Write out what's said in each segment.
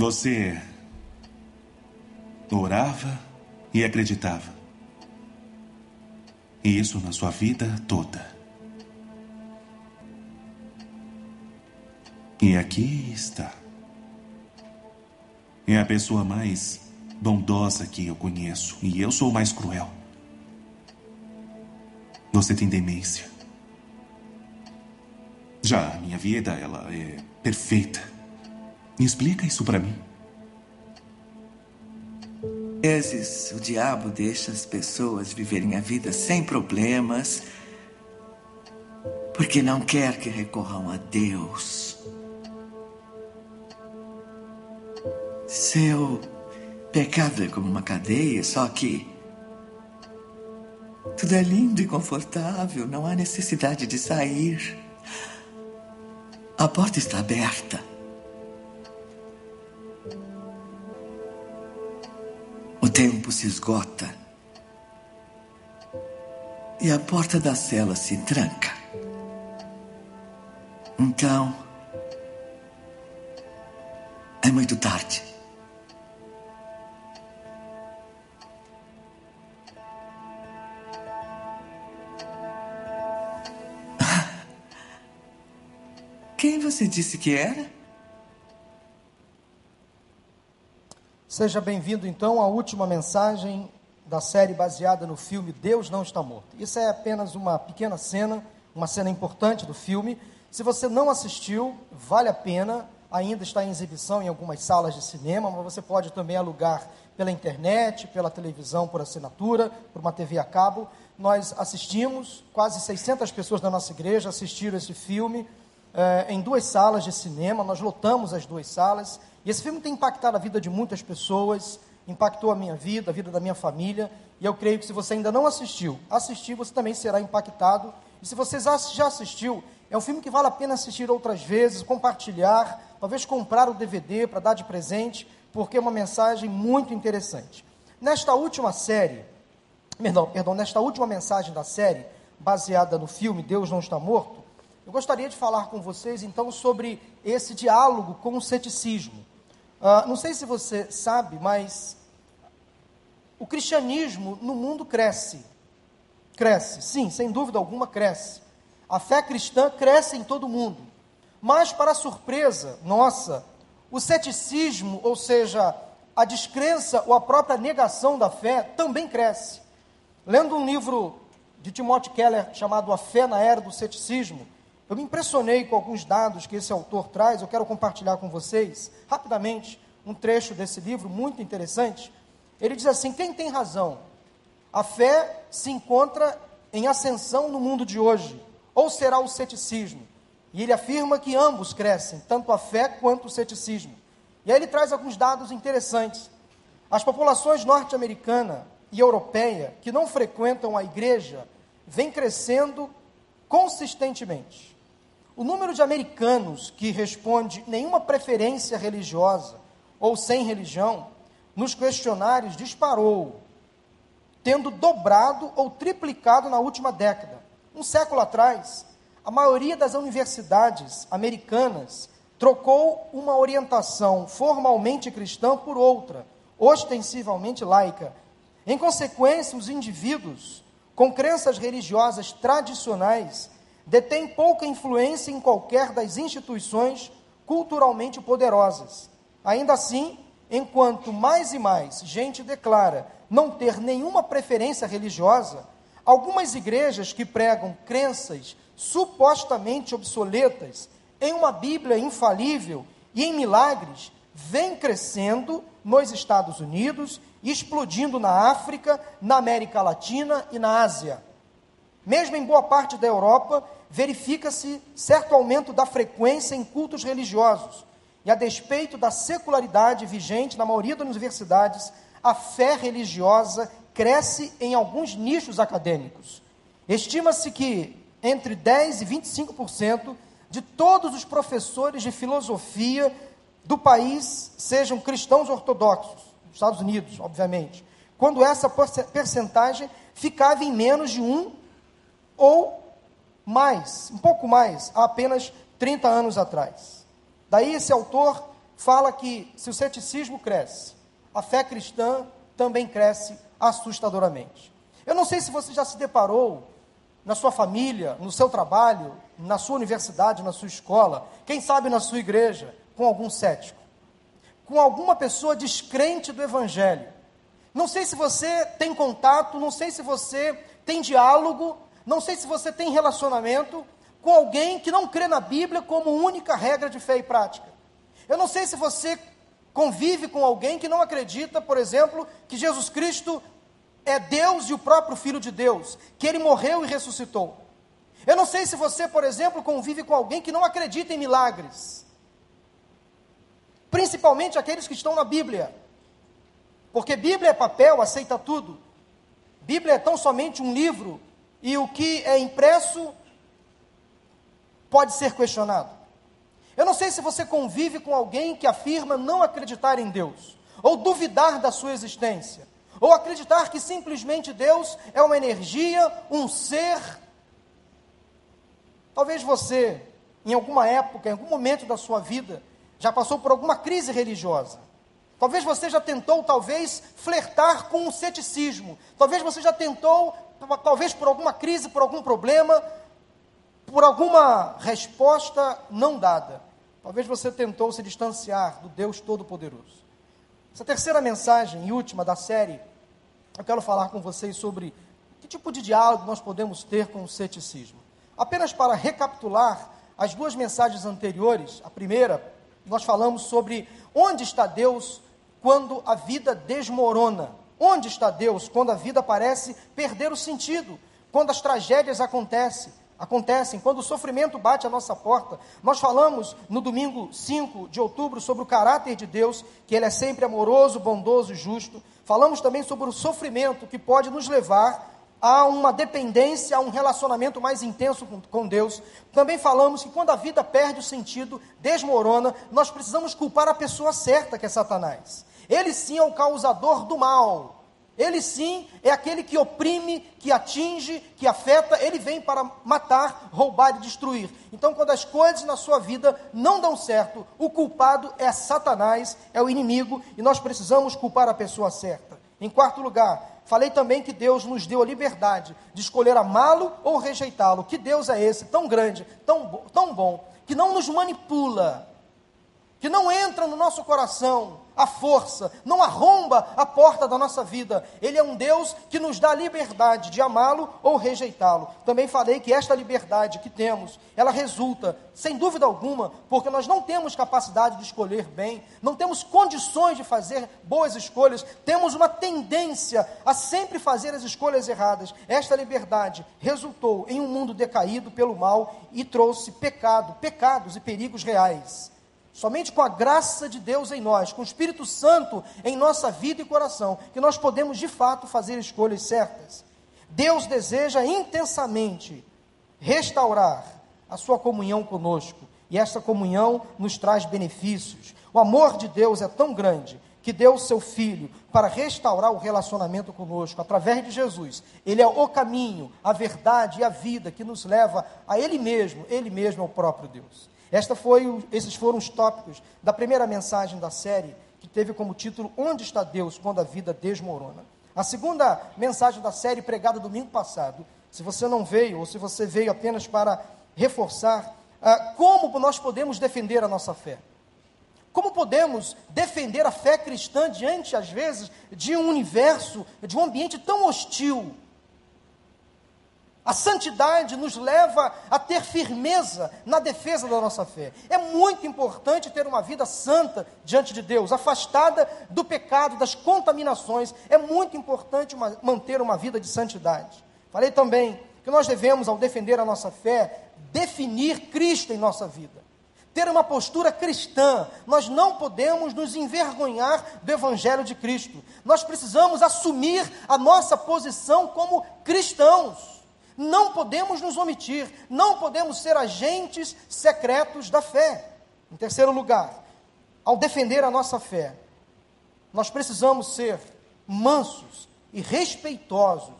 Você orava e acreditava. E isso na sua vida toda. E aqui está. É a pessoa mais bondosa que eu conheço. E eu sou o mais cruel. Você tem demência. Já a minha vida, ela é perfeita. Me explica isso para mim. Às vezes, o diabo deixa as pessoas viverem a vida sem problemas, porque não quer que recorram a Deus. Seu pecado é como uma cadeia, só que tudo é lindo e confortável, não há necessidade de sair. A porta está aberta. Tempo se esgota. E a porta da cela se tranca. Então. É muito tarde. Quem você disse que era? Seja bem-vindo então à última mensagem da série baseada no filme Deus Não Está Morto. Isso é apenas uma pequena cena, uma cena importante do filme. Se você não assistiu, vale a pena, ainda está em exibição em algumas salas de cinema, mas você pode também alugar pela internet, pela televisão por assinatura, por uma TV a cabo. Nós assistimos, quase 600 pessoas da nossa igreja assistiram esse filme é, em duas salas de cinema, nós lotamos as duas salas, e esse filme tem impactado a vida de muitas pessoas, impactou a minha vida, a vida da minha família, e eu creio que se você ainda não assistiu, assistir, você também será impactado, e se você já assistiu, é um filme que vale a pena assistir outras vezes, compartilhar, talvez comprar o DVD para dar de presente, porque é uma mensagem muito interessante. Nesta última série, perdão, perdão, nesta última mensagem da série, baseada no filme Deus Não Está Morto, eu gostaria de falar com vocês então sobre esse diálogo com o ceticismo. Uh, não sei se você sabe, mas o cristianismo no mundo cresce. Cresce, sim, sem dúvida alguma cresce. A fé cristã cresce em todo o mundo. Mas, para surpresa nossa, o ceticismo, ou seja, a descrença ou a própria negação da fé, também cresce. Lendo um livro de Timothy Keller chamado A Fé na Era do Ceticismo, eu me impressionei com alguns dados que esse autor traz, eu quero compartilhar com vocês, rapidamente, um trecho desse livro muito interessante. Ele diz assim: quem tem razão? A fé se encontra em ascensão no mundo de hoje, ou será o ceticismo? E ele afirma que ambos crescem, tanto a fé quanto o ceticismo. E aí ele traz alguns dados interessantes. As populações norte-americana e europeia que não frequentam a igreja vêm crescendo consistentemente. O número de americanos que responde nenhuma preferência religiosa ou sem religião nos questionários disparou, tendo dobrado ou triplicado na última década. Um século atrás, a maioria das universidades americanas trocou uma orientação formalmente cristã por outra, ostensivamente laica. Em consequência, os indivíduos com crenças religiosas tradicionais detém pouca influência em qualquer das instituições culturalmente poderosas. Ainda assim, enquanto mais e mais gente declara não ter nenhuma preferência religiosa, algumas igrejas que pregam crenças supostamente obsoletas em uma Bíblia infalível e em milagres vêm crescendo nos Estados Unidos, explodindo na África, na América Latina e na Ásia. Mesmo em boa parte da Europa, verifica-se certo aumento da frequência em cultos religiosos. E a despeito da secularidade vigente na maioria das universidades, a fé religiosa cresce em alguns nichos acadêmicos. Estima-se que entre 10 e 25% de todos os professores de filosofia do país sejam cristãos ortodoxos, nos Estados Unidos, obviamente, quando essa percentagem ficava em menos de 1 ou mais, um pouco mais, há apenas 30 anos atrás. Daí esse autor fala que se o ceticismo cresce, a fé cristã também cresce assustadoramente. Eu não sei se você já se deparou na sua família, no seu trabalho, na sua universidade, na sua escola, quem sabe na sua igreja, com algum cético, com alguma pessoa descrente do evangelho. Não sei se você tem contato, não sei se você tem diálogo, não sei se você tem relacionamento com alguém que não crê na Bíblia como única regra de fé e prática. Eu não sei se você convive com alguém que não acredita, por exemplo, que Jesus Cristo é Deus e o próprio Filho de Deus, que ele morreu e ressuscitou. Eu não sei se você, por exemplo, convive com alguém que não acredita em milagres, principalmente aqueles que estão na Bíblia, porque Bíblia é papel, aceita tudo. Bíblia é tão somente um livro e o que é impresso pode ser questionado. Eu não sei se você convive com alguém que afirma não acreditar em Deus, ou duvidar da sua existência, ou acreditar que simplesmente Deus é uma energia, um ser. Talvez você, em alguma época, em algum momento da sua vida, já passou por alguma crise religiosa. Talvez você já tentou, talvez, flertar com o ceticismo. Talvez você já tentou, talvez por alguma crise, por algum problema, por alguma resposta não dada. Talvez você tentou se distanciar do Deus Todo-Poderoso. Essa terceira mensagem e última da série, eu quero falar com vocês sobre que tipo de diálogo nós podemos ter com o ceticismo. Apenas para recapitular as duas mensagens anteriores, a primeira, nós falamos sobre onde está Deus quando a vida desmorona? Onde está Deus quando a vida parece perder o sentido? Quando as tragédias acontecem? acontecem, quando o sofrimento bate à nossa porta. Nós falamos no domingo 5 de outubro sobre o caráter de Deus, que ele é sempre amoroso, bondoso e justo. Falamos também sobre o sofrimento que pode nos levar a uma dependência, a um relacionamento mais intenso com, com Deus. Também falamos que quando a vida perde o sentido, desmorona, nós precisamos culpar a pessoa certa, que é Satanás. Ele sim é o causador do mal. Ele sim é aquele que oprime, que atinge, que afeta, ele vem para matar, roubar e destruir. Então, quando as coisas na sua vida não dão certo, o culpado é Satanás, é o inimigo, e nós precisamos culpar a pessoa certa. Em quarto lugar, falei também que Deus nos deu a liberdade de escolher amá-lo ou rejeitá-lo. Que Deus é esse, tão grande, tão, tão bom, que não nos manipula, que não entra no nosso coração a força, não arromba a porta da nossa vida. Ele é um Deus que nos dá a liberdade de amá-lo ou rejeitá-lo. Também falei que esta liberdade que temos, ela resulta, sem dúvida alguma, porque nós não temos capacidade de escolher bem, não temos condições de fazer boas escolhas, temos uma tendência a sempre fazer as escolhas erradas. Esta liberdade resultou em um mundo decaído pelo mal e trouxe pecado, pecados e perigos reais. Somente com a graça de Deus em nós, com o Espírito Santo em nossa vida e coração, que nós podemos de fato fazer escolhas certas. Deus deseja intensamente restaurar a sua comunhão conosco, e essa comunhão nos traz benefícios. O amor de Deus é tão grande que deu o seu filho para restaurar o relacionamento conosco através de Jesus. Ele é o caminho, a verdade e a vida que nos leva a ele mesmo, ele mesmo é o próprio Deus. Esta foi, esses foram os tópicos da primeira mensagem da série, que teve como título Onde está Deus quando a vida desmorona? A segunda mensagem da série, pregada domingo passado, se você não veio, ou se você veio apenas para reforçar, ah, como nós podemos defender a nossa fé? Como podemos defender a fé cristã diante, às vezes, de um universo, de um ambiente tão hostil, a santidade nos leva a ter firmeza na defesa da nossa fé. É muito importante ter uma vida santa diante de Deus, afastada do pecado, das contaminações. É muito importante uma, manter uma vida de santidade. Falei também que nós devemos, ao defender a nossa fé, definir Cristo em nossa vida. Ter uma postura cristã, nós não podemos nos envergonhar do Evangelho de Cristo. Nós precisamos assumir a nossa posição como cristãos. Não podemos nos omitir, não podemos ser agentes secretos da fé. Em terceiro lugar, ao defender a nossa fé, nós precisamos ser mansos e respeitosos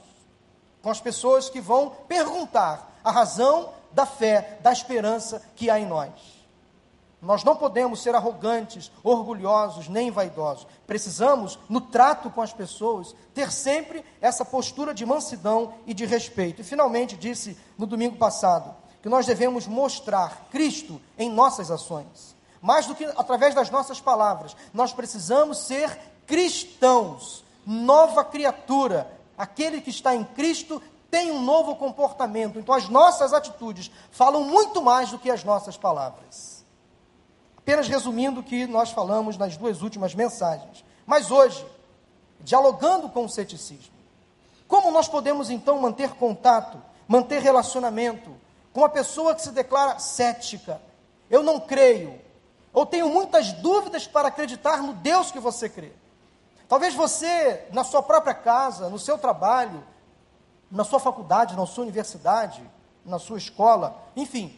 com as pessoas que vão perguntar a razão da fé, da esperança que há em nós. Nós não podemos ser arrogantes, orgulhosos, nem vaidosos. Precisamos, no trato com as pessoas, ter sempre essa postura de mansidão e de respeito. E finalmente disse no domingo passado que nós devemos mostrar Cristo em nossas ações. Mais do que através das nossas palavras, nós precisamos ser cristãos, nova criatura. Aquele que está em Cristo tem um novo comportamento. Então as nossas atitudes falam muito mais do que as nossas palavras. Apenas resumindo o que nós falamos nas duas últimas mensagens. Mas hoje, dialogando com o ceticismo, como nós podemos então manter contato, manter relacionamento com uma pessoa que se declara cética? Eu não creio, ou tenho muitas dúvidas para acreditar no Deus que você crê. Talvez você, na sua própria casa, no seu trabalho, na sua faculdade, na sua universidade, na sua escola, enfim,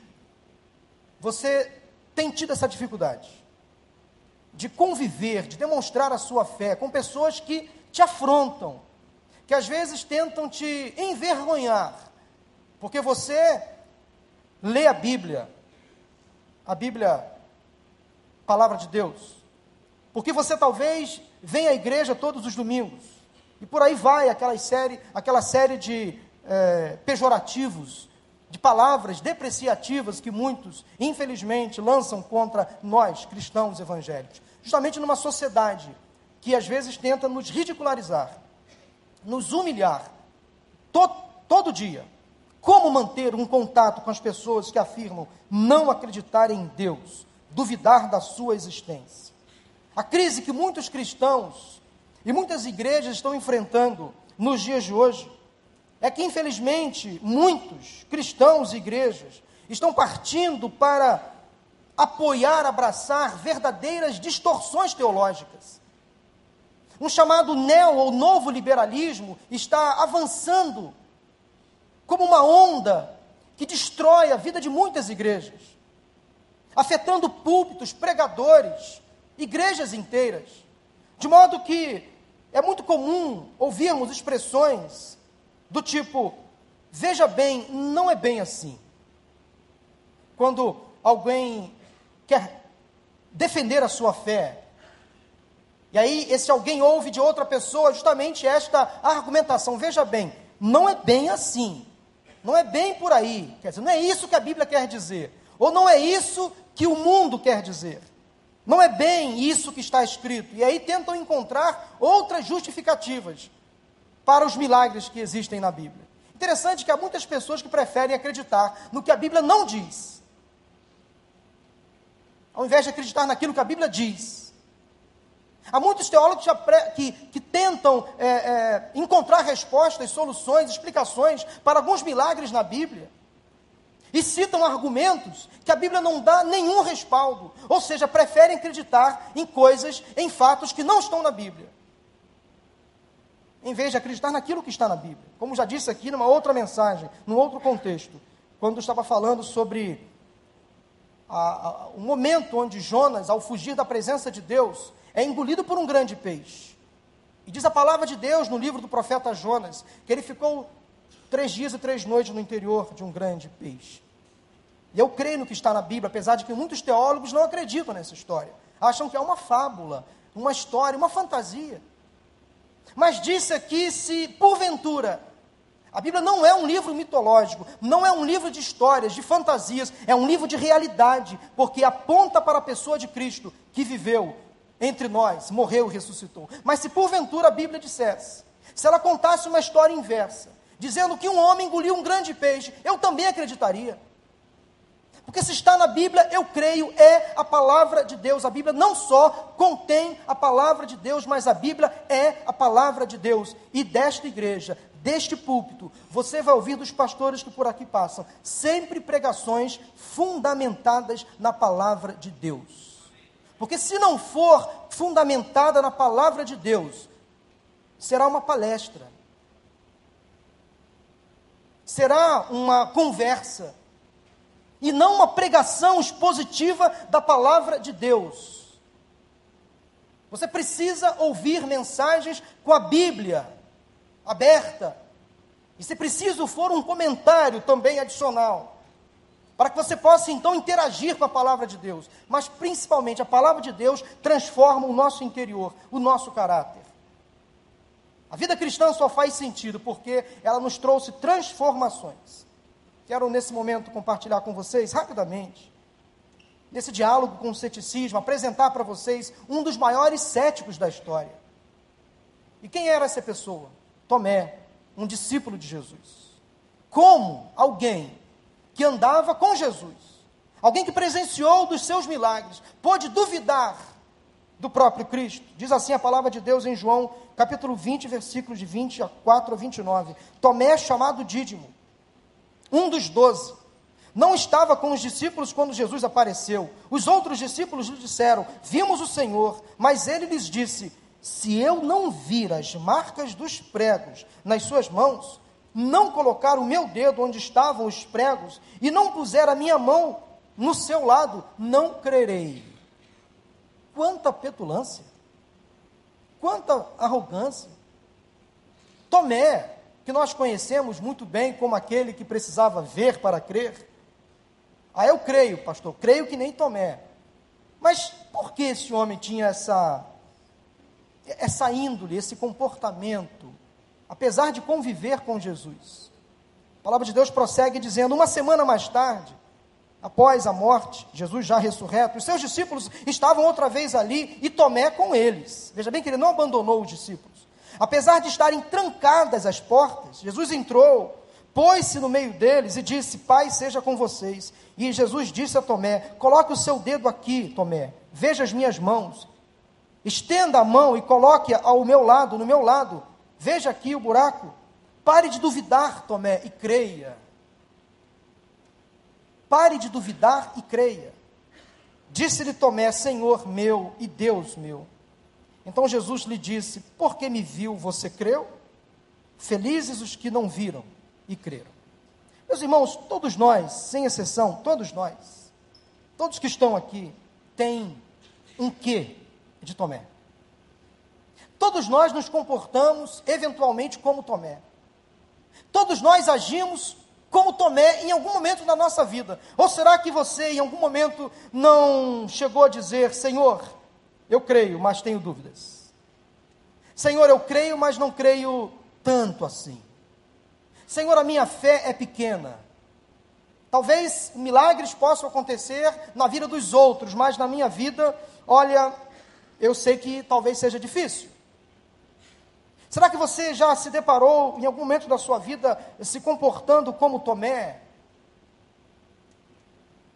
você tem tido essa dificuldade de conviver, de demonstrar a sua fé com pessoas que te afrontam, que às vezes tentam te envergonhar, porque você lê a Bíblia, a Bíblia, palavra de Deus, porque você talvez vem à igreja todos os domingos, e por aí vai aquela série, aquela série de é, pejorativos de palavras depreciativas que muitos, infelizmente, lançam contra nós, cristãos evangélicos. Justamente numa sociedade que às vezes tenta nos ridicularizar, nos humilhar, to todo dia. Como manter um contato com as pessoas que afirmam não acreditar em Deus, duvidar da sua existência? A crise que muitos cristãos e muitas igrejas estão enfrentando nos dias de hoje é que, infelizmente, muitos cristãos e igrejas estão partindo para apoiar, abraçar verdadeiras distorções teológicas. Um chamado neo ou novo liberalismo está avançando como uma onda que destrói a vida de muitas igrejas, afetando púlpitos, pregadores, igrejas inteiras. De modo que é muito comum ouvirmos expressões do tipo, veja bem, não é bem assim. Quando alguém quer defender a sua fé, e aí esse alguém ouve de outra pessoa justamente esta argumentação, veja bem, não é bem assim. Não é bem por aí. Quer dizer, não é isso que a Bíblia quer dizer. Ou não é isso que o mundo quer dizer. Não é bem isso que está escrito. E aí tentam encontrar outras justificativas para os milagres que existem na Bíblia. Interessante que há muitas pessoas que preferem acreditar no que a Bíblia não diz, ao invés de acreditar naquilo que a Bíblia diz. Há muitos teólogos que, que tentam é, é, encontrar respostas, soluções, explicações para alguns milagres na Bíblia. E citam argumentos que a Bíblia não dá nenhum respaldo. Ou seja, preferem acreditar em coisas, em fatos que não estão na Bíblia em vez de acreditar naquilo que está na Bíblia. Como já disse aqui numa outra mensagem, num outro contexto, quando estava falando sobre a, a, o momento onde Jonas, ao fugir da presença de Deus, é engolido por um grande peixe. E diz a palavra de Deus no livro do profeta Jonas, que ele ficou três dias e três noites no interior de um grande peixe. E eu creio no que está na Bíblia, apesar de que muitos teólogos não acreditam nessa história. Acham que é uma fábula, uma história, uma fantasia. Mas disse aqui se, porventura, a Bíblia não é um livro mitológico, não é um livro de histórias, de fantasias, é um livro de realidade, porque aponta para a pessoa de Cristo que viveu entre nós, morreu e ressuscitou. Mas se porventura a Bíblia dissesse, se ela contasse uma história inversa, dizendo que um homem engoliu um grande peixe, eu também acreditaria. Porque se está na Bíblia, eu creio, é a palavra de Deus. A Bíblia não só contém a palavra de Deus, mas a Bíblia é a palavra de Deus. E desta igreja, deste púlpito, você vai ouvir dos pastores que por aqui passam, sempre pregações fundamentadas na palavra de Deus. Porque se não for fundamentada na palavra de Deus, será uma palestra, será uma conversa e não uma pregação expositiva da palavra de Deus. Você precisa ouvir mensagens com a Bíblia aberta. E se preciso for um comentário também adicional, para que você possa então interagir com a palavra de Deus. Mas principalmente a palavra de Deus transforma o nosso interior, o nosso caráter. A vida cristã só faz sentido porque ela nos trouxe transformações. Quero nesse momento compartilhar com vocês rapidamente, nesse diálogo com o ceticismo, apresentar para vocês um dos maiores céticos da história. E quem era essa pessoa? Tomé, um discípulo de Jesus. Como alguém que andava com Jesus, alguém que presenciou dos seus milagres, pôde duvidar do próprio Cristo. Diz assim a palavra de Deus em João, capítulo 20, versículos de 24 a 29. Tomé, chamado Dídimo, um dos doze, não estava com os discípulos quando Jesus apareceu. Os outros discípulos lhe disseram: Vimos o Senhor. Mas ele lhes disse: Se eu não vir as marcas dos pregos nas suas mãos, não colocar o meu dedo onde estavam os pregos e não puser a minha mão no seu lado, não crerei. Quanta petulância, quanta arrogância. Tomé, que nós conhecemos muito bem como aquele que precisava ver para crer. Ah, eu creio, pastor, creio que nem Tomé. Mas por que esse homem tinha essa essa índole, esse comportamento? apesar de conviver com Jesus. A palavra de Deus prossegue dizendo: uma semana mais tarde, após a morte, Jesus já ressurreto, os seus discípulos estavam outra vez ali e Tomé com eles. Veja bem que ele não abandonou os discípulos. Apesar de estarem trancadas as portas, Jesus entrou, pôs-se no meio deles e disse: Pai, seja com vocês. E Jesus disse a Tomé: Coloque o seu dedo aqui, Tomé, veja as minhas mãos. Estenda a mão e coloque ao meu lado, no meu lado. Veja aqui o buraco. Pare de duvidar, Tomé, e creia. Pare de duvidar e creia. Disse-lhe Tomé: Senhor meu e Deus meu. Então Jesus lhe disse: Porque me viu, você creu? Felizes os que não viram e creram. Meus irmãos, todos nós, sem exceção, todos nós, todos que estão aqui, têm um quê de Tomé. Todos nós nos comportamos eventualmente como Tomé. Todos nós agimos como Tomé em algum momento da nossa vida. Ou será que você em algum momento não chegou a dizer: Senhor, eu creio, mas tenho dúvidas. Senhor, eu creio, mas não creio tanto assim. Senhor, a minha fé é pequena. Talvez milagres possam acontecer na vida dos outros, mas na minha vida, olha, eu sei que talvez seja difícil. Será que você já se deparou em algum momento da sua vida se comportando como Tomé?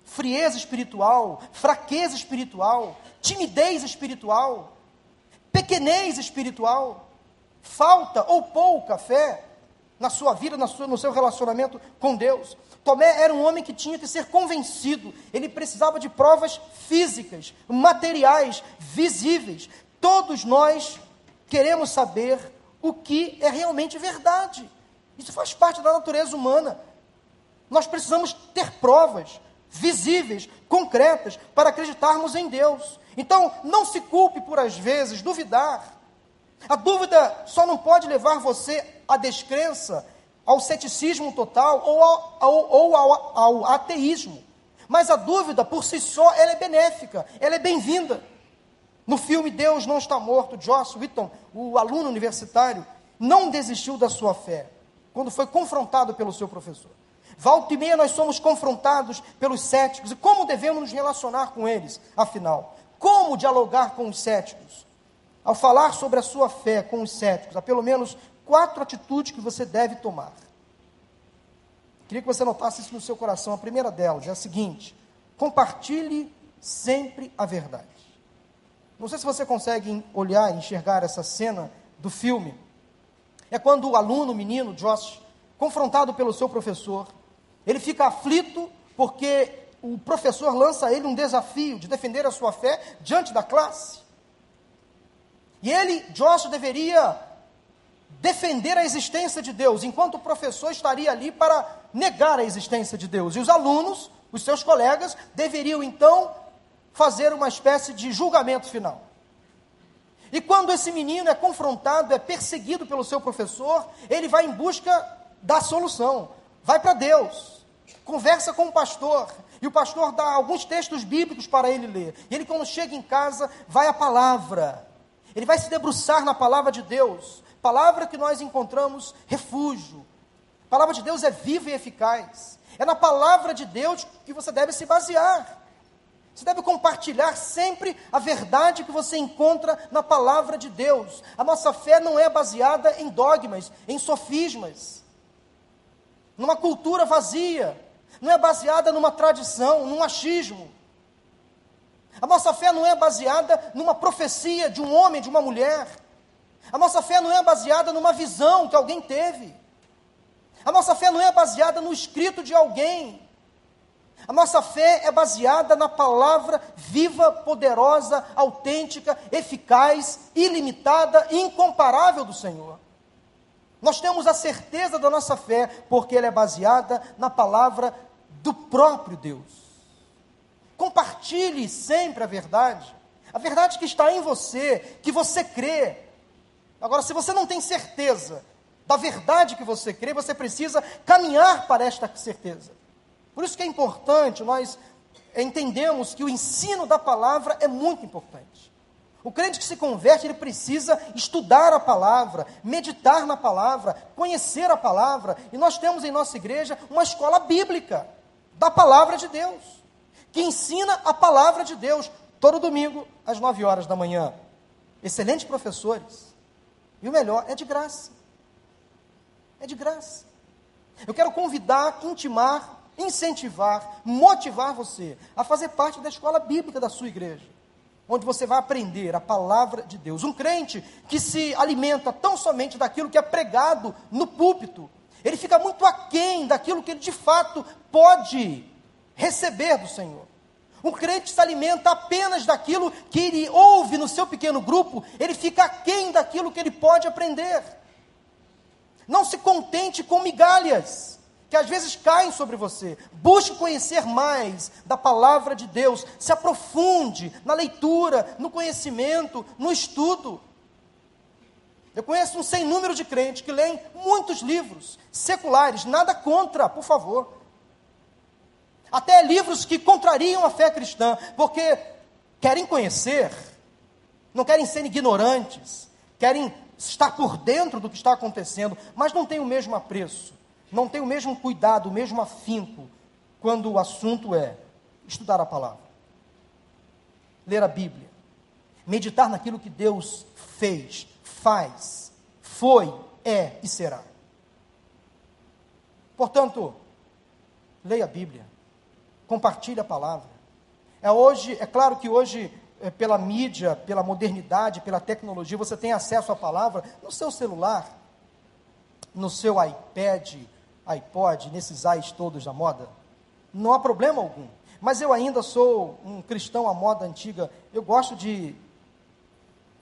Frieza espiritual, fraqueza espiritual, timidez espiritual, pequenez espiritual, falta ou pouca fé na sua vida, na sua, no seu relacionamento com Deus. Tomé era um homem que tinha que ser convencido, ele precisava de provas físicas, materiais, visíveis. Todos nós queremos saber o que é realmente verdade. Isso faz parte da natureza humana. Nós precisamos ter provas visíveis, concretas, para acreditarmos em Deus. Então, não se culpe por às vezes duvidar. A dúvida só não pode levar você à descrença, ao ceticismo total ou ao, ou ao, ao ateísmo. Mas a dúvida por si só ela é benéfica, ela é bem-vinda. No filme Deus Não Está Morto, Joss Witton, o aluno universitário, não desistiu da sua fé quando foi confrontado pelo seu professor. Volta e meia nós somos confrontados pelos céticos. E como devemos nos relacionar com eles, afinal? Como dialogar com os céticos? Ao falar sobre a sua fé com os céticos, há pelo menos quatro atitudes que você deve tomar. Queria que você notasse isso no seu coração. A primeira delas é a seguinte: compartilhe sempre a verdade. Não sei se você consegue olhar e enxergar essa cena do filme. É quando o aluno, o menino, Josh, confrontado pelo seu professor, ele fica aflito porque o professor lança a ele um desafio de defender a sua fé diante da classe. E ele, Josh, deveria defender a existência de Deus, enquanto o professor estaria ali para negar a existência de Deus. E os alunos, os seus colegas, deveriam então fazer uma espécie de julgamento final. E quando esse menino é confrontado, é perseguido pelo seu professor, ele vai em busca da solução, vai para Deus. Conversa com o pastor, e o pastor dá alguns textos bíblicos para ele ler. E ele, quando chega em casa, vai à palavra. Ele vai se debruçar na palavra de Deus, palavra que nós encontramos refúgio. A palavra de Deus é viva e eficaz. É na palavra de Deus que você deve se basear. Você deve compartilhar sempre a verdade que você encontra na palavra de Deus. A nossa fé não é baseada em dogmas, em sofismas, numa cultura vazia, não é baseada numa tradição, num achismo. A nossa fé não é baseada numa profecia de um homem, de uma mulher. A nossa fé não é baseada numa visão que alguém teve. A nossa fé não é baseada no escrito de alguém. A nossa fé é baseada na palavra viva, poderosa, autêntica, eficaz, ilimitada incomparável do Senhor. Nós temos a certeza da nossa fé porque ela é baseada na palavra do próprio Deus. Compartilhe sempre a verdade, a verdade que está em você, que você crê. Agora, se você não tem certeza da verdade que você crê, você precisa caminhar para esta certeza. Por isso que é importante nós entendemos que o ensino da palavra é muito importante. O crente que se converte, ele precisa estudar a palavra, meditar na palavra, conhecer a palavra. E nós temos em nossa igreja uma escola bíblica da palavra de Deus, que ensina a palavra de Deus todo domingo às nove horas da manhã. Excelentes professores. E o melhor, é de graça. É de graça. Eu quero convidar, intimar incentivar, motivar você a fazer parte da escola bíblica da sua igreja, onde você vai aprender a palavra de Deus. Um crente que se alimenta tão somente daquilo que é pregado no púlpito, ele fica muito aquém daquilo que ele de fato pode receber do Senhor. Um crente se alimenta apenas daquilo que ele ouve no seu pequeno grupo, ele fica aquém daquilo que ele pode aprender. Não se contente com migalhas que às vezes caem sobre você. Busque conhecer mais da palavra de Deus, se aprofunde na leitura, no conhecimento, no estudo. Eu conheço um sem número de crentes que leem muitos livros seculares, nada contra, por favor. Até livros que contrariam a fé cristã, porque querem conhecer, não querem ser ignorantes, querem estar por dentro do que está acontecendo, mas não têm o mesmo apreço não tem o mesmo cuidado, o mesmo afinco, quando o assunto é estudar a palavra, ler a Bíblia, meditar naquilo que Deus fez, faz, foi, é e será. Portanto, leia a Bíblia, compartilhe a palavra. É hoje, é claro que hoje é, pela mídia, pela modernidade, pela tecnologia, você tem acesso à palavra no seu celular, no seu iPad, iPod, nesses ais todos da moda, não há problema algum. Mas eu ainda sou um cristão à moda antiga. Eu gosto de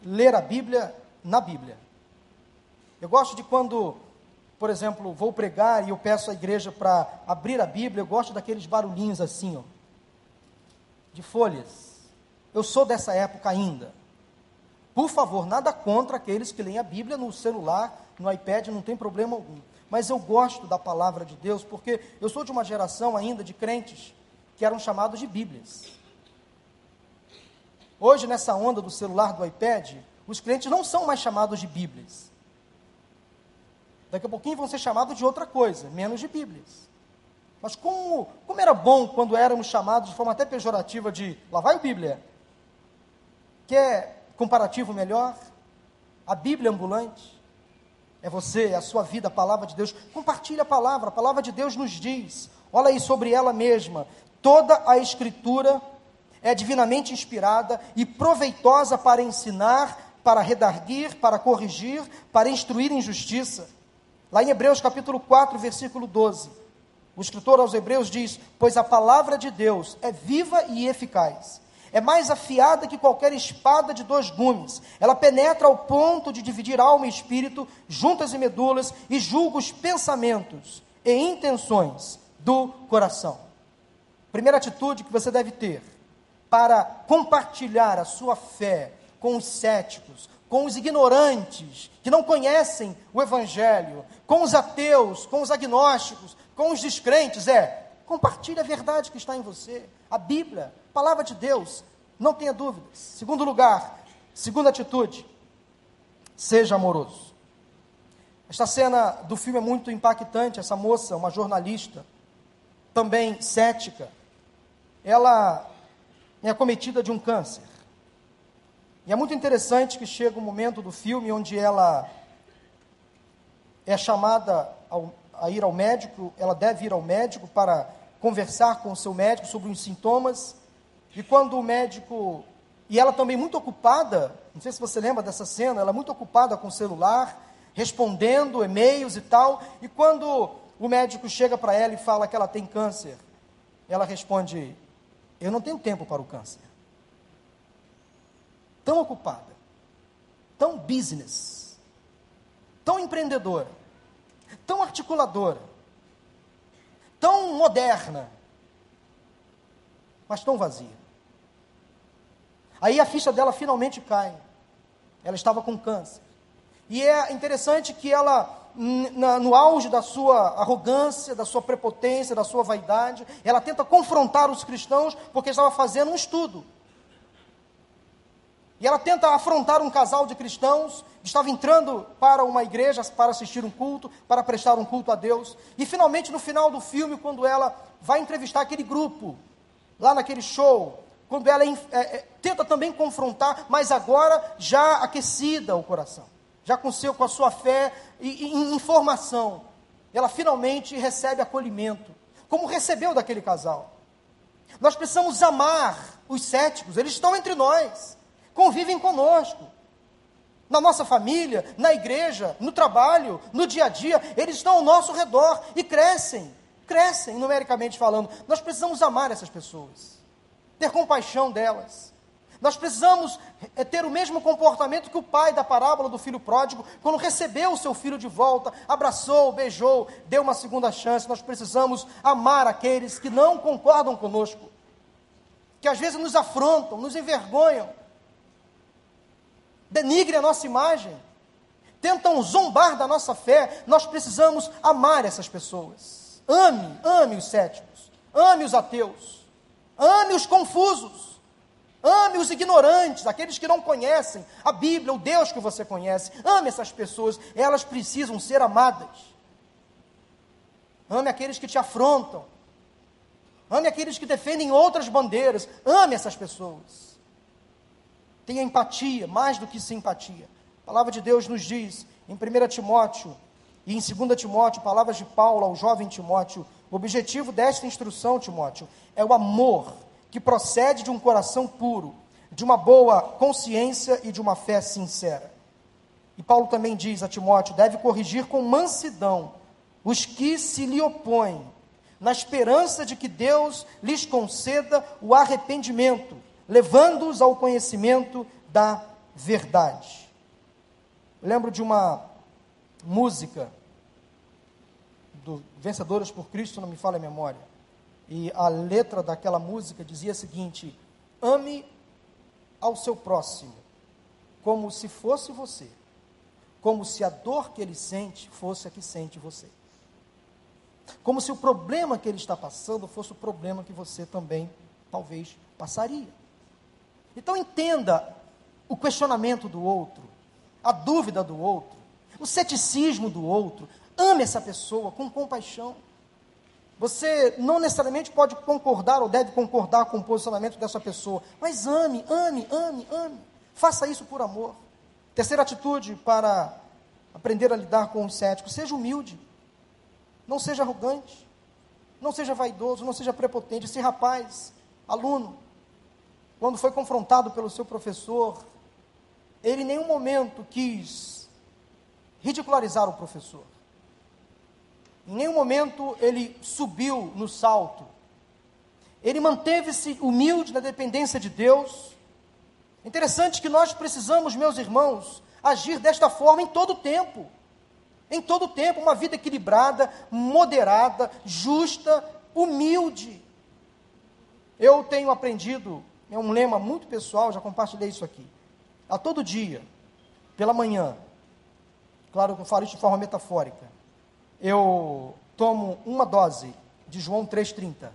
ler a Bíblia na Bíblia. Eu gosto de quando, por exemplo, vou pregar e eu peço à igreja para abrir a Bíblia, eu gosto daqueles barulhinhos assim, ó, de folhas. Eu sou dessa época ainda. Por favor, nada contra aqueles que leem a Bíblia no celular, no iPad, não tem problema algum mas eu gosto da palavra de Deus porque eu sou de uma geração ainda de crentes que eram chamados de Bíblias. Hoje, nessa onda do celular, do iPad, os crentes não são mais chamados de Bíblias. Daqui a pouquinho vão ser chamados de outra coisa, menos de Bíblias. Mas como, como era bom quando éramos chamados de forma até pejorativa de lá vai a Bíblia. Quer comparativo melhor? A Bíblia ambulante é você, é a sua vida, a palavra de Deus. Compartilhe a palavra, a palavra de Deus nos diz. Olha aí sobre ela mesma. Toda a Escritura é divinamente inspirada e proveitosa para ensinar, para redarguir, para corrigir, para instruir em justiça. Lá em Hebreus capítulo 4, versículo 12, o escritor aos Hebreus diz: Pois a palavra de Deus é viva e eficaz é mais afiada que qualquer espada de dois gumes. Ela penetra ao ponto de dividir alma e espírito, juntas e medulas, e julga os pensamentos e intenções do coração. Primeira atitude que você deve ter para compartilhar a sua fé com os céticos, com os ignorantes que não conhecem o Evangelho, com os ateus, com os agnósticos, com os descrentes é Compartilhe a verdade que está em você. A Bíblia, a palavra de Deus. Não tenha dúvidas. Segundo lugar, segunda atitude, seja amoroso. Esta cena do filme é muito impactante. Essa moça, uma jornalista, também cética, ela é acometida de um câncer. E é muito interessante que chega um momento do filme onde ela é chamada ao, a ir ao médico, ela deve ir ao médico para conversar com o seu médico sobre os sintomas. E quando o médico. E ela também muito ocupada, não sei se você lembra dessa cena, ela é muito ocupada com o celular, respondendo e-mails e tal. E quando o médico chega para ela e fala que ela tem câncer, ela responde: Eu não tenho tempo para o câncer. Tão ocupada, tão business, tão empreendedora, tão articuladora, tão moderna, mas tão vazia. Aí a ficha dela finalmente cai. Ela estava com câncer. E é interessante que ela, no auge da sua arrogância, da sua prepotência, da sua vaidade, ela tenta confrontar os cristãos porque estava fazendo um estudo. E ela tenta afrontar um casal de cristãos que estava entrando para uma igreja para assistir um culto, para prestar um culto a Deus. E finalmente, no final do filme, quando ela vai entrevistar aquele grupo, lá naquele show, quando ela é, é, tenta também confrontar, mas agora já aquecida o coração, já com, seu, com a sua fé e, e informação, ela finalmente recebe acolhimento, como recebeu daquele casal. Nós precisamos amar os céticos, eles estão entre nós, convivem conosco. Na nossa família, na igreja, no trabalho, no dia a dia, eles estão ao nosso redor e crescem, crescem numericamente falando. Nós precisamos amar essas pessoas ter compaixão delas. Nós precisamos eh, ter o mesmo comportamento que o pai da parábola do filho pródigo, quando recebeu o seu filho de volta, abraçou, beijou, deu uma segunda chance. Nós precisamos amar aqueles que não concordam conosco, que às vezes nos afrontam, nos envergonham, denigrem a nossa imagem, tentam zombar da nossa fé. Nós precisamos amar essas pessoas. Ame, ame os céticos, ame os ateus. Ame os confusos. Ame os ignorantes, aqueles que não conhecem a Bíblia, o Deus que você conhece. Ame essas pessoas, elas precisam ser amadas. Ame aqueles que te afrontam. Ame aqueles que defendem outras bandeiras. Ame essas pessoas. Tenha empatia, mais do que simpatia. A palavra de Deus nos diz em 1 Timóteo e em 2 Timóteo, palavras de Paulo ao jovem Timóteo: o objetivo desta instrução, Timóteo, é o amor que procede de um coração puro, de uma boa consciência e de uma fé sincera. E Paulo também diz a Timóteo: deve corrigir com mansidão os que se lhe opõem, na esperança de que Deus lhes conceda o arrependimento, levando-os ao conhecimento da verdade. Eu lembro de uma música do Vencedoras por Cristo, não me fala a memória. E a letra daquela música dizia o seguinte: ame ao seu próximo, como se fosse você, como se a dor que ele sente fosse a que sente você. Como se o problema que ele está passando fosse o problema que você também talvez passaria. Então entenda o questionamento do outro, a dúvida do outro, o ceticismo do outro, Ame essa pessoa com compaixão. Você não necessariamente pode concordar ou deve concordar com o posicionamento dessa pessoa, mas ame, ame, ame, ame. Faça isso por amor. Terceira atitude para aprender a lidar com os céticos: seja humilde. Não seja arrogante. Não seja vaidoso, não seja prepotente. Esse rapaz, aluno, quando foi confrontado pelo seu professor, ele em nenhum momento quis ridicularizar o professor. Em nenhum momento ele subiu no salto. Ele manteve-se humilde na dependência de Deus. Interessante que nós precisamos, meus irmãos, agir desta forma em todo o tempo. Em todo o tempo, uma vida equilibrada, moderada, justa, humilde. Eu tenho aprendido, é um lema muito pessoal, já compartilhei isso aqui. A todo dia, pela manhã, claro eu falo isso de forma metafórica, eu tomo uma dose de João 3,30.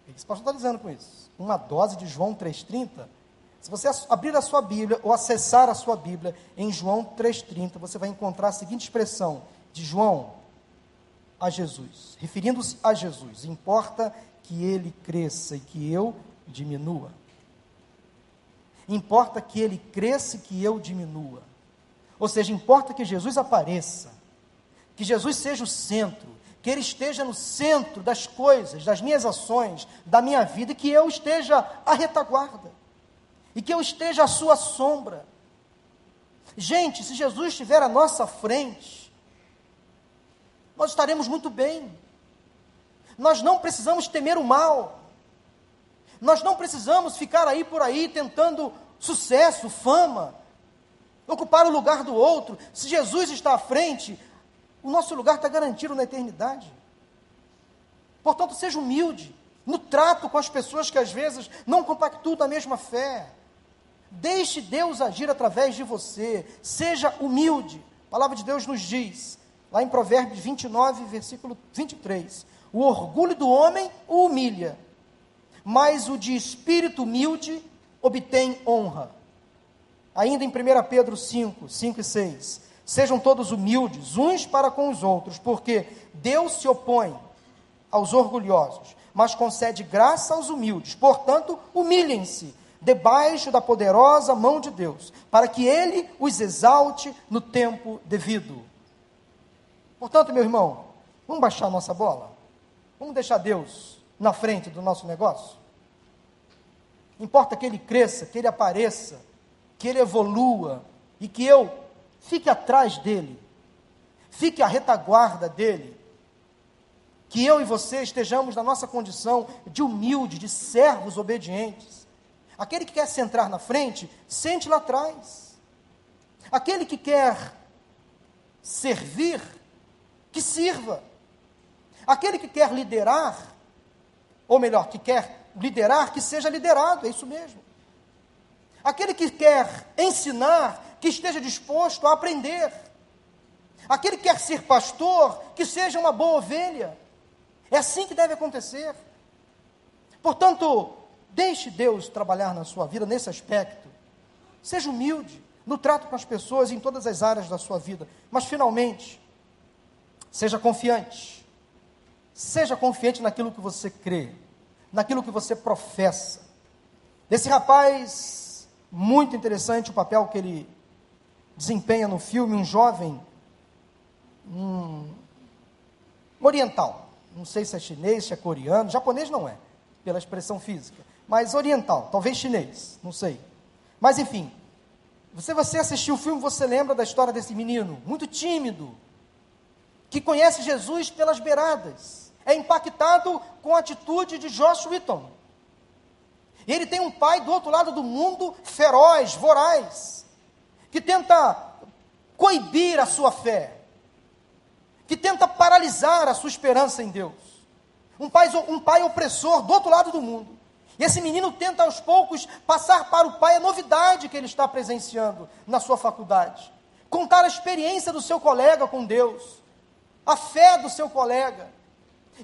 O que esse pastor está dizendo com isso? Uma dose de João 3,30. Se você abrir a sua Bíblia ou acessar a sua Bíblia em João 3,30, você vai encontrar a seguinte expressão de João a Jesus, referindo-se a Jesus: importa que ele cresça e que eu diminua. Importa que ele cresça e que eu diminua. Ou seja, importa que Jesus apareça, que Jesus seja o centro, que ele esteja no centro das coisas, das minhas ações, da minha vida, e que eu esteja à retaguarda, e que eu esteja à sua sombra. Gente, se Jesus estiver à nossa frente, nós estaremos muito bem. Nós não precisamos temer o mal. Nós não precisamos ficar aí por aí tentando sucesso, fama, ocupar o lugar do outro. Se Jesus está à frente, o nosso lugar está garantido na eternidade. Portanto, seja humilde no trato com as pessoas que às vezes não compactuam da mesma fé. Deixe Deus agir através de você. Seja humilde. A palavra de Deus nos diz, lá em Provérbios 29, versículo 23: O orgulho do homem o humilha, mas o de espírito humilde obtém honra. Ainda em 1 Pedro 5, 5 e 6. Sejam todos humildes, uns para com os outros, porque Deus se opõe aos orgulhosos, mas concede graça aos humildes. Portanto, humilhem-se debaixo da poderosa mão de Deus, para que Ele os exalte no tempo devido. Portanto, meu irmão, vamos baixar a nossa bola? Vamos deixar Deus na frente do nosso negócio? Importa que Ele cresça, que Ele apareça, que Ele evolua e que eu fique atrás dele, fique à retaguarda dele. Que eu e você estejamos na nossa condição de humilde, de servos obedientes. Aquele que quer se entrar na frente, sente lá atrás. Aquele que quer servir, que sirva. Aquele que quer liderar, ou melhor, que quer liderar, que seja liderado, é isso mesmo. Aquele que quer ensinar, que esteja disposto a aprender. Aquele que quer ser pastor, que seja uma boa ovelha. É assim que deve acontecer. Portanto, deixe Deus trabalhar na sua vida nesse aspecto. Seja humilde no trato com as pessoas em todas as áreas da sua vida. Mas, finalmente, seja confiante. Seja confiante naquilo que você crê, naquilo que você professa. Esse rapaz muito interessante o papel que ele desempenha no filme, um jovem um, oriental. Não sei se é chinês, se é coreano, japonês não é, pela expressão física, mas oriental, talvez chinês, não sei. Mas enfim, você, você assistiu o filme, você lembra da história desse menino, muito tímido, que conhece Jesus pelas beiradas, é impactado com a atitude de Josh Witton, e ele tem um pai do outro lado do mundo, feroz, voraz, que tenta coibir a sua fé, que tenta paralisar a sua esperança em Deus. Um pai, um pai opressor do outro lado do mundo. E esse menino tenta aos poucos passar para o pai a novidade que ele está presenciando na sua faculdade. Contar a experiência do seu colega com Deus, a fé do seu colega.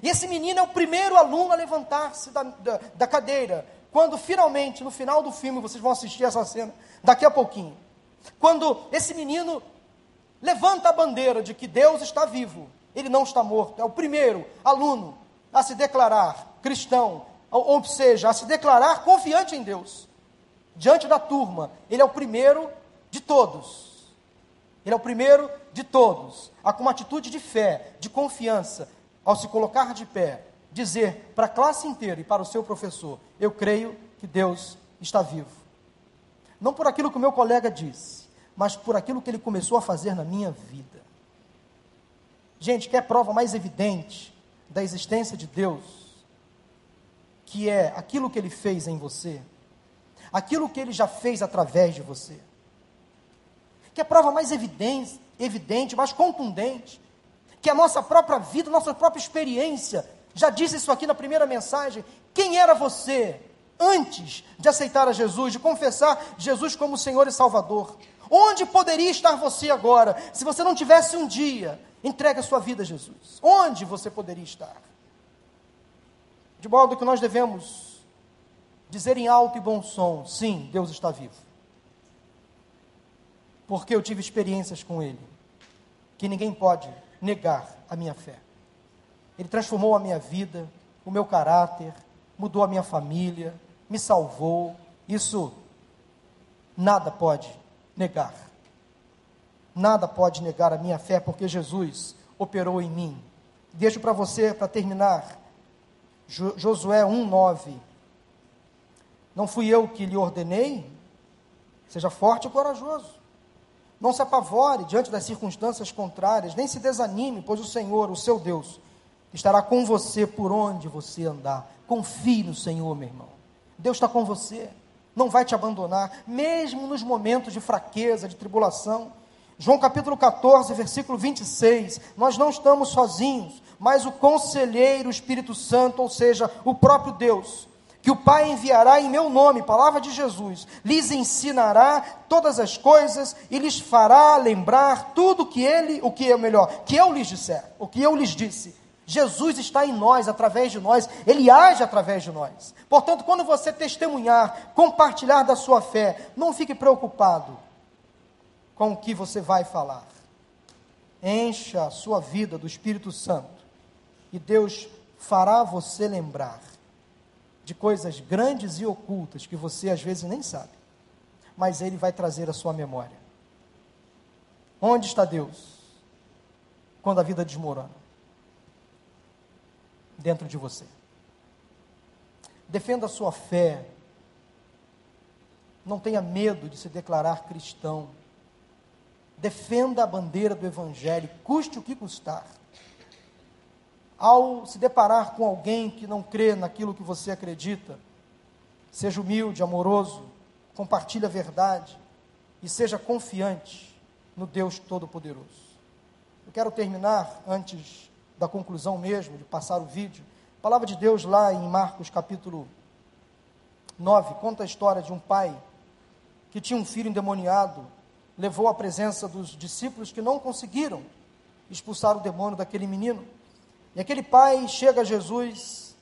E esse menino é o primeiro aluno a levantar-se da, da, da cadeira quando finalmente, no final do filme, vocês vão assistir essa cena daqui a pouquinho. Quando esse menino levanta a bandeira de que Deus está vivo, ele não está morto. É o primeiro aluno a se declarar cristão, ou, seja, a se declarar confiante em Deus. Diante da turma, ele é o primeiro de todos. Ele é o primeiro de todos, a com uma atitude de fé, de confiança, ao se colocar de pé, dizer para a classe inteira e para o seu professor: Eu creio que Deus está vivo. Não por aquilo que o meu colega disse, mas por aquilo que ele começou a fazer na minha vida. Gente, quer prova mais evidente da existência de Deus, que é aquilo que ele fez em você, aquilo que ele já fez através de você. Que é prova mais evidente, evidente, mais contundente, que a nossa própria vida, nossa própria experiência já disse isso aqui na primeira mensagem. Quem era você antes de aceitar a Jesus, de confessar Jesus como Senhor e Salvador? Onde poderia estar você agora se você não tivesse um dia entregue a sua vida a Jesus? Onde você poderia estar? De modo que nós devemos dizer em alto e bom som: sim, Deus está vivo. Porque eu tive experiências com Ele, que ninguém pode negar a minha fé. Ele transformou a minha vida, o meu caráter, mudou a minha família, me salvou. Isso nada pode negar. Nada pode negar a minha fé, porque Jesus operou em mim. Deixo para você, para terminar, Josué 1,9. Não fui eu que lhe ordenei? Seja forte e corajoso. Não se apavore diante das circunstâncias contrárias, nem se desanime, pois o Senhor, o seu Deus, estará com você por onde você andar. Confie no Senhor, meu irmão. Deus está com você, não vai te abandonar, mesmo nos momentos de fraqueza, de tribulação. João capítulo 14, versículo 26. Nós não estamos sozinhos, mas o conselheiro, o Espírito Santo, ou seja, o próprio Deus, que o Pai enviará em meu nome, palavra de Jesus, lhes ensinará todas as coisas e lhes fará lembrar tudo que ele, o que é melhor, que eu lhes disser, o que eu lhes disse. Jesus está em nós, através de nós, ele age através de nós. Portanto, quando você testemunhar, compartilhar da sua fé, não fique preocupado com o que você vai falar. Encha a sua vida do Espírito Santo e Deus fará você lembrar de coisas grandes e ocultas que você às vezes nem sabe, mas Ele vai trazer a sua memória. Onde está Deus quando a vida desmorona? Dentro de você. Defenda a sua fé. Não tenha medo de se declarar cristão. Defenda a bandeira do Evangelho, custe o que custar ao se deparar com alguém que não crê naquilo que você acredita, seja humilde, amoroso, compartilhe a verdade e seja confiante no Deus Todo-Poderoso. Eu quero terminar, antes da conclusão mesmo, de passar o vídeo, a palavra de Deus lá em Marcos capítulo 9 conta a história de um pai que tinha um filho endemoniado, levou à presença dos discípulos que não conseguiram expulsar o demônio daquele menino. E aquele pai chega a Jesus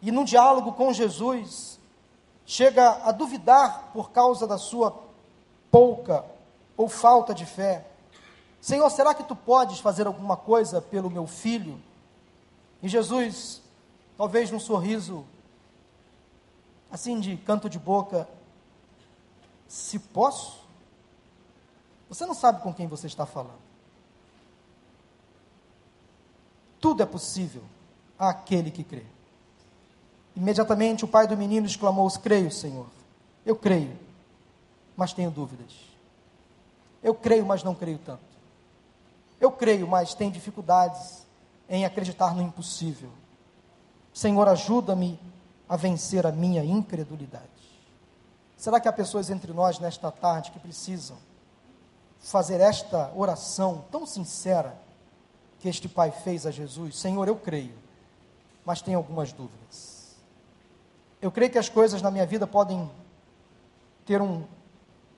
e, num diálogo com Jesus, chega a duvidar por causa da sua pouca ou falta de fé. Senhor, será que tu podes fazer alguma coisa pelo meu filho? E Jesus, talvez num sorriso assim de canto de boca, se posso? Você não sabe com quem você está falando. Tudo é possível àquele que crê. Imediatamente o pai do menino exclamou: Creio, Senhor. Eu creio, mas tenho dúvidas. Eu creio, mas não creio tanto. Eu creio, mas tenho dificuldades em acreditar no impossível. Senhor, ajuda-me a vencer a minha incredulidade. Será que há pessoas entre nós nesta tarde que precisam fazer esta oração tão sincera que este pai fez a Jesus: Senhor, eu creio, mas tenho algumas dúvidas. Eu creio que as coisas na minha vida podem ter um,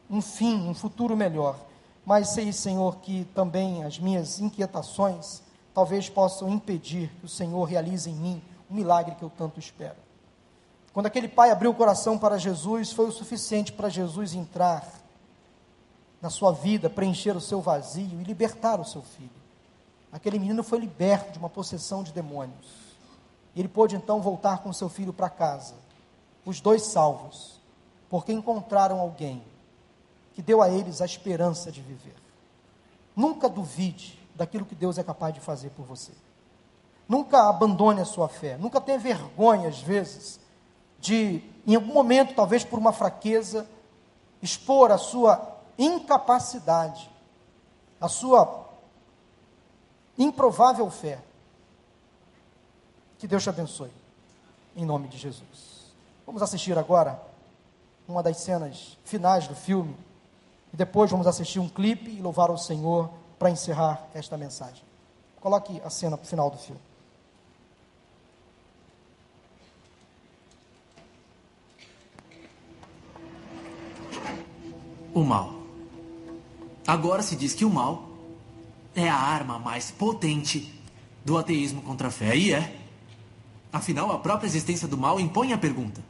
um fim, um futuro melhor, mas sei, Senhor, que também as minhas inquietações talvez possam impedir que o Senhor realize em mim o milagre que eu tanto espero. Quando aquele pai abriu o coração para Jesus, foi o suficiente para Jesus entrar na sua vida, preencher o seu vazio e libertar o seu filho. Aquele menino foi liberto de uma possessão de demônios. Ele pôde então voltar com seu filho para casa. Os dois salvos, porque encontraram alguém que deu a eles a esperança de viver. Nunca duvide daquilo que Deus é capaz de fazer por você. Nunca abandone a sua fé. Nunca tenha vergonha, às vezes, de, em algum momento, talvez por uma fraqueza, expor a sua incapacidade, a sua improvável fé. Que Deus te abençoe, em nome de Jesus. Vamos assistir agora uma das cenas finais do filme, e depois vamos assistir um clipe e louvar ao Senhor para encerrar esta mensagem. Coloque a cena para o final do filme. O mal Agora se diz que o mal é a arma mais potente do ateísmo contra a fé. E é. Afinal, a própria existência do mal impõe a pergunta: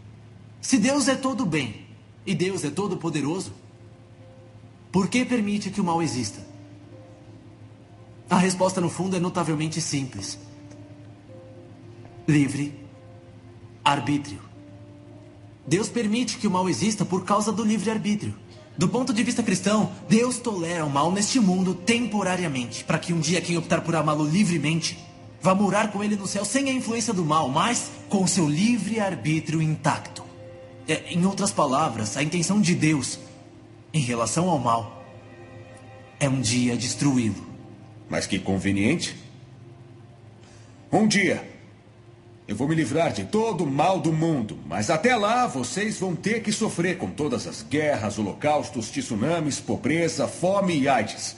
se Deus é todo bem e Deus é todo poderoso, por que permite que o mal exista? A resposta, no fundo, é notavelmente simples: livre arbítrio. Deus permite que o mal exista por causa do livre arbítrio. Do ponto de vista cristão, Deus tolera o mal neste mundo temporariamente, para que um dia quem optar por amá-lo livremente vá morar com ele no céu sem a influência do mal, mas com seu livre arbítrio intacto. É, em outras palavras, a intenção de Deus em relação ao mal é um dia destruí-lo. Mas que conveniente. Um dia, eu vou me livrar de todo o mal do mundo, mas até lá vocês vão ter que sofrer com todas as guerras, holocaustos, tsunamis, pobreza, fome e AIDS.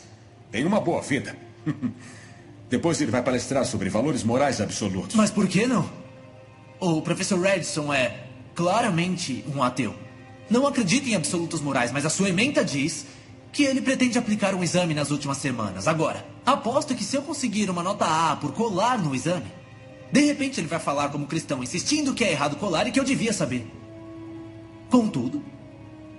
Tenha uma boa vida. Depois ele vai palestrar sobre valores morais absolutos. Mas por que não? O professor Redson é claramente um ateu. Não acredita em absolutos morais, mas a sua ementa diz que ele pretende aplicar um exame nas últimas semanas. Agora, aposto que se eu conseguir uma nota A por colar no exame, de repente ele vai falar como cristão, insistindo que é errado colar e que eu devia saber. Contudo,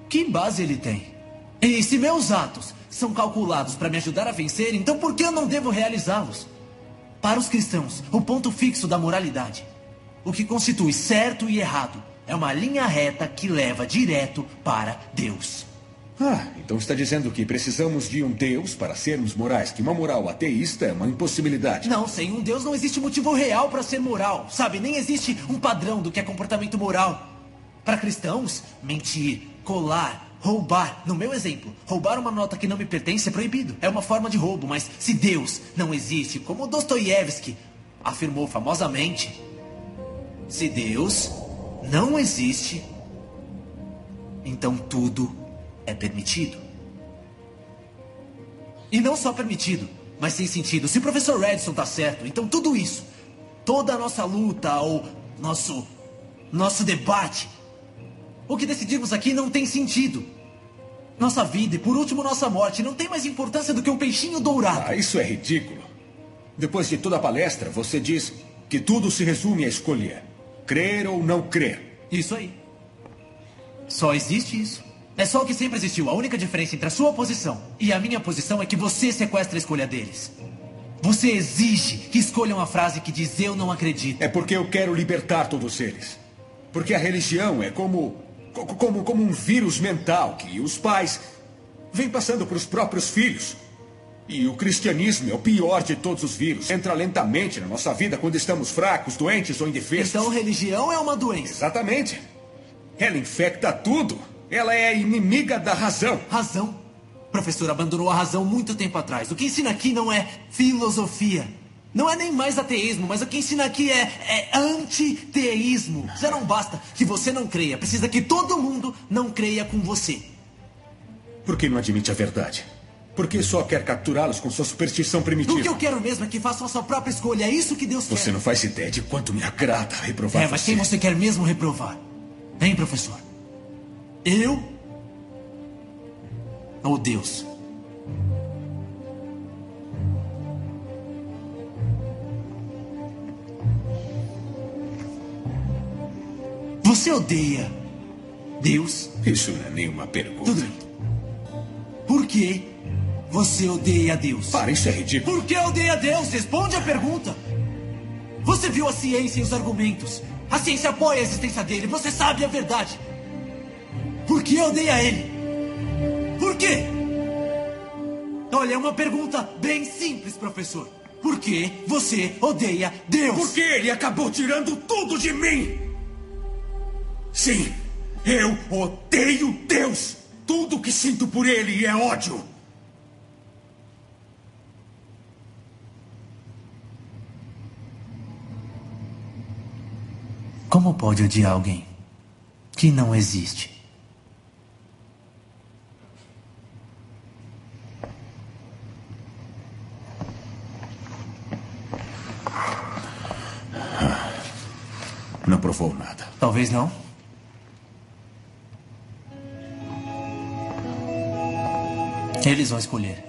que base ele tem? E se meus atos são calculados para me ajudar a vencer, então por que eu não devo realizá-los? Para os cristãos, o ponto fixo da moralidade, o que constitui certo e errado, é uma linha reta que leva direto para Deus. Ah, então está dizendo que precisamos de um Deus para sermos morais, que uma moral ateísta é uma impossibilidade. Não, sem um Deus não existe motivo real para ser moral, sabe? Nem existe um padrão do que é comportamento moral. Para cristãos, mentir, colar, roubar. No meu exemplo, roubar uma nota que não me pertence é proibido. É uma forma de roubo, mas se Deus não existe, como Dostoiévski afirmou famosamente, se Deus não existe, então tudo é permitido. E não só permitido, mas sem sentido. Se o professor Redson está certo, então tudo isso, toda a nossa luta ou nosso nosso debate, o que decidimos aqui não tem sentido. Nossa vida e por último nossa morte não tem mais importância do que um peixinho dourado. Ah, isso é ridículo. Depois de toda a palestra, você diz que tudo se resume a escolher crer ou não crer. Isso aí. Só existe isso. É só o que sempre existiu. A única diferença entre a sua posição e a minha posição é que você sequestra a escolha deles. Você exige que escolham a frase que diz eu não acredito. É porque eu quero libertar todos eles. Porque a religião é como como como um vírus mental que os pais vêm passando para os próprios filhos. E o cristianismo é o pior de todos os vírus. Entra lentamente na nossa vida quando estamos fracos, doentes ou indefesos. Então religião é uma doença. Exatamente. Ela infecta tudo. Ela é inimiga da razão. Razão? O professor abandonou a razão muito tempo atrás. O que ensina aqui não é filosofia. Não é nem mais ateísmo, mas o que ensina aqui é, é antiteísmo. Já não basta que você não creia, precisa que todo mundo não creia com você. Por que não admite a verdade? Porque só quer capturá-los com sua superstição primitiva. O que eu quero mesmo é que façam a sua própria escolha. É isso que Deus quer. Você não faz ideia de quanto me agrada reprovar É, mas você. quem você quer mesmo reprovar? Hein, professor? Eu? Ou Deus? Você odeia Deus? Isso não é nenhuma pergunta. Tudo bem. Por que você odeia Deus? Para, isso é ridículo. Por que odeia Deus? Responde a pergunta. Você viu a ciência e os argumentos. A ciência apoia a existência dele. Você sabe a verdade. Por que odeia ele? Por quê? Olha, é uma pergunta bem simples, professor. Por que você odeia Deus? Porque ele acabou tirando tudo de mim. Sim, eu odeio Deus. Tudo que sinto por ele é ódio. Como pode odiar alguém que não existe? Não provou nada. Talvez não. Eles vão escolher.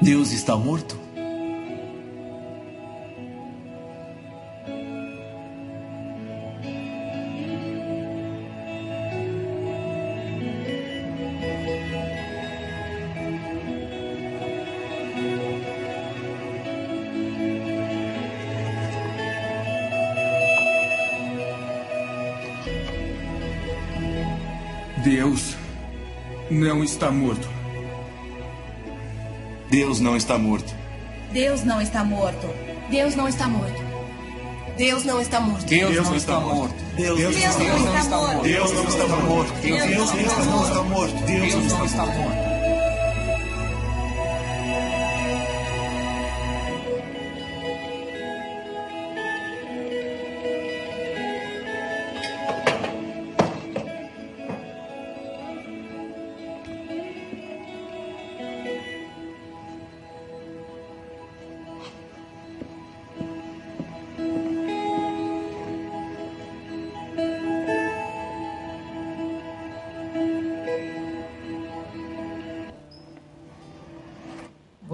Deus está morto? Não está morto. Deus não está morto. Deus não está morto. Deus não está morto. Deus não está morto. Deus não está morto. Deus não está morto. Deus não está morto. Deus não está morto. Deus não está morto.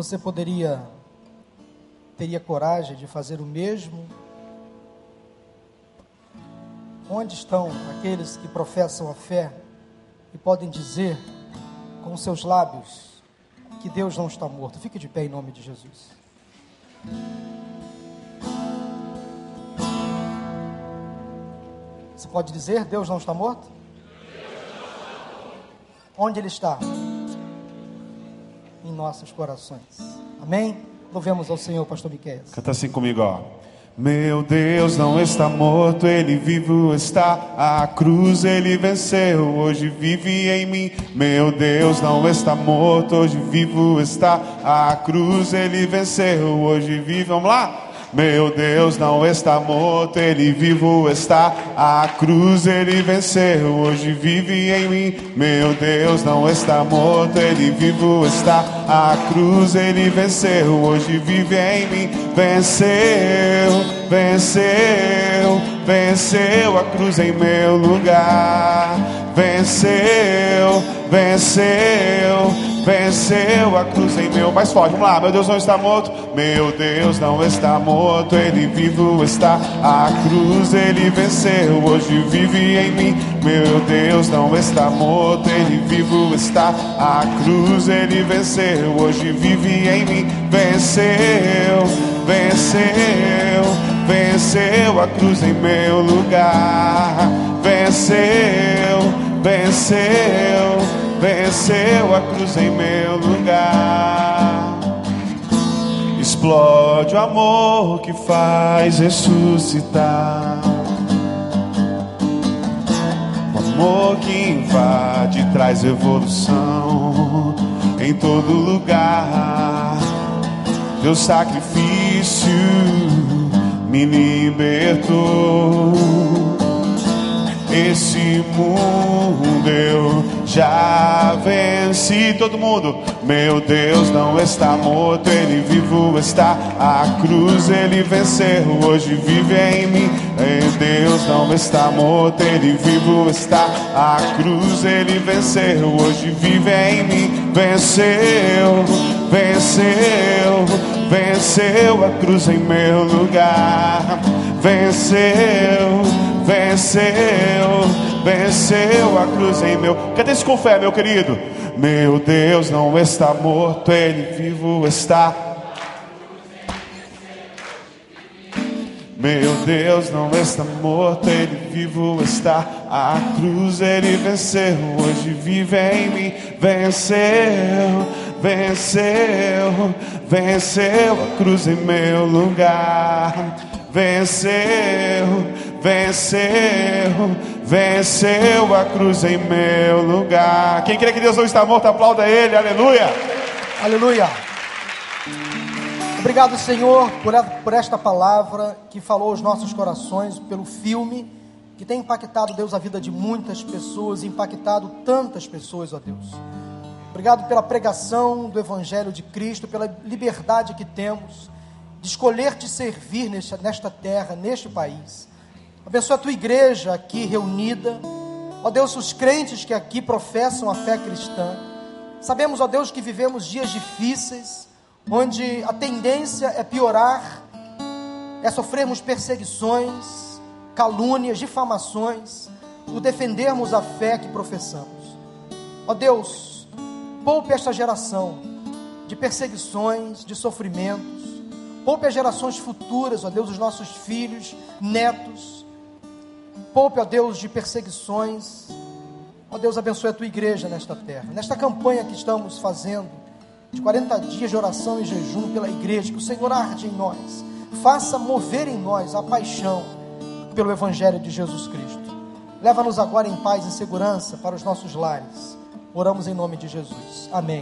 Você poderia, teria coragem de fazer o mesmo? Onde estão aqueles que professam a fé e podem dizer com seus lábios que Deus não está morto? Fique de pé em nome de Jesus. Você pode dizer Deus não está morto? Onde ele está? Em nossos corações. Amém? Louvemos ao Senhor, pastor Miquel. Canta assim comigo, ó. Meu Deus não está morto, ele vivo está. A cruz ele venceu, hoje vive em mim. Meu Deus não está morto, hoje vivo está. A cruz ele venceu, hoje vive. Vamos lá? Meu Deus não está morto, ele vivo está. A cruz ele venceu, hoje vive em mim. Meu Deus não está morto, ele vivo está. A cruz ele venceu, hoje vive em mim. Venceu, venceu, venceu a cruz em meu lugar. Venceu, venceu, venceu a cruz em meu. Mais forte, vamos lá. Meu Deus não está morto, meu Deus não está morto, ele vivo está. A cruz ele venceu, hoje vive em mim. Meu Deus não está morto, ele vivo está. A cruz ele venceu, hoje vive em mim. Venceu, venceu, venceu a cruz em meu lugar. Venceu, venceu, venceu a cruz em meu lugar. Explode o amor que faz ressuscitar. O amor que invade traz evolução em todo lugar. Teu sacrifício me libertou. Esse mundo eu já venci. Todo mundo, meu Deus não está morto, ele vivo está. A cruz ele venceu, hoje vive em mim. Meu Deus não está morto, ele vivo está. A cruz ele venceu, hoje vive em mim. Venceu, venceu, venceu a cruz em meu lugar. Venceu, venceu, venceu a cruz em meu. Cadê esse com fé, meu querido? Meu Deus não está morto, ele vivo está. Meu Deus não está morto, ele vivo está. A cruz ele venceu, hoje vive em mim. Venceu, venceu, venceu a cruz em meu lugar. Venceu, venceu, venceu a cruz em meu lugar. Quem crê que Deus não está morto, aplauda ele, aleluia. Aleluia. Obrigado, Senhor, por, esta palavra que falou aos nossos corações, pelo filme que tem impactado, Deus, a vida de muitas pessoas, impactado tantas pessoas, ó Deus. Obrigado pela pregação do Evangelho de Cristo, pela liberdade que temos de escolher te servir nesta, nesta terra, neste país. Abençoa a tua igreja aqui reunida. Ó Deus, os crentes que aqui professam a fé cristã. Sabemos, ó Deus, que vivemos dias difíceis, onde a tendência é piorar, é sofrermos perseguições, calúnias, difamações, por defendermos a fé que professamos. Ó Deus, poupe esta geração de perseguições, de sofrimentos, poupe as gerações futuras, ó Deus, os nossos filhos, netos, poupe, ó Deus, de perseguições, ó Deus, abençoe a tua igreja nesta terra, nesta campanha que estamos fazendo, de 40 dias de oração e jejum pela igreja, que o Senhor arde em nós, faça mover em nós a paixão pelo Evangelho de Jesus Cristo. Leva-nos agora em paz e segurança para os nossos lares. Oramos em nome de Jesus. Amém.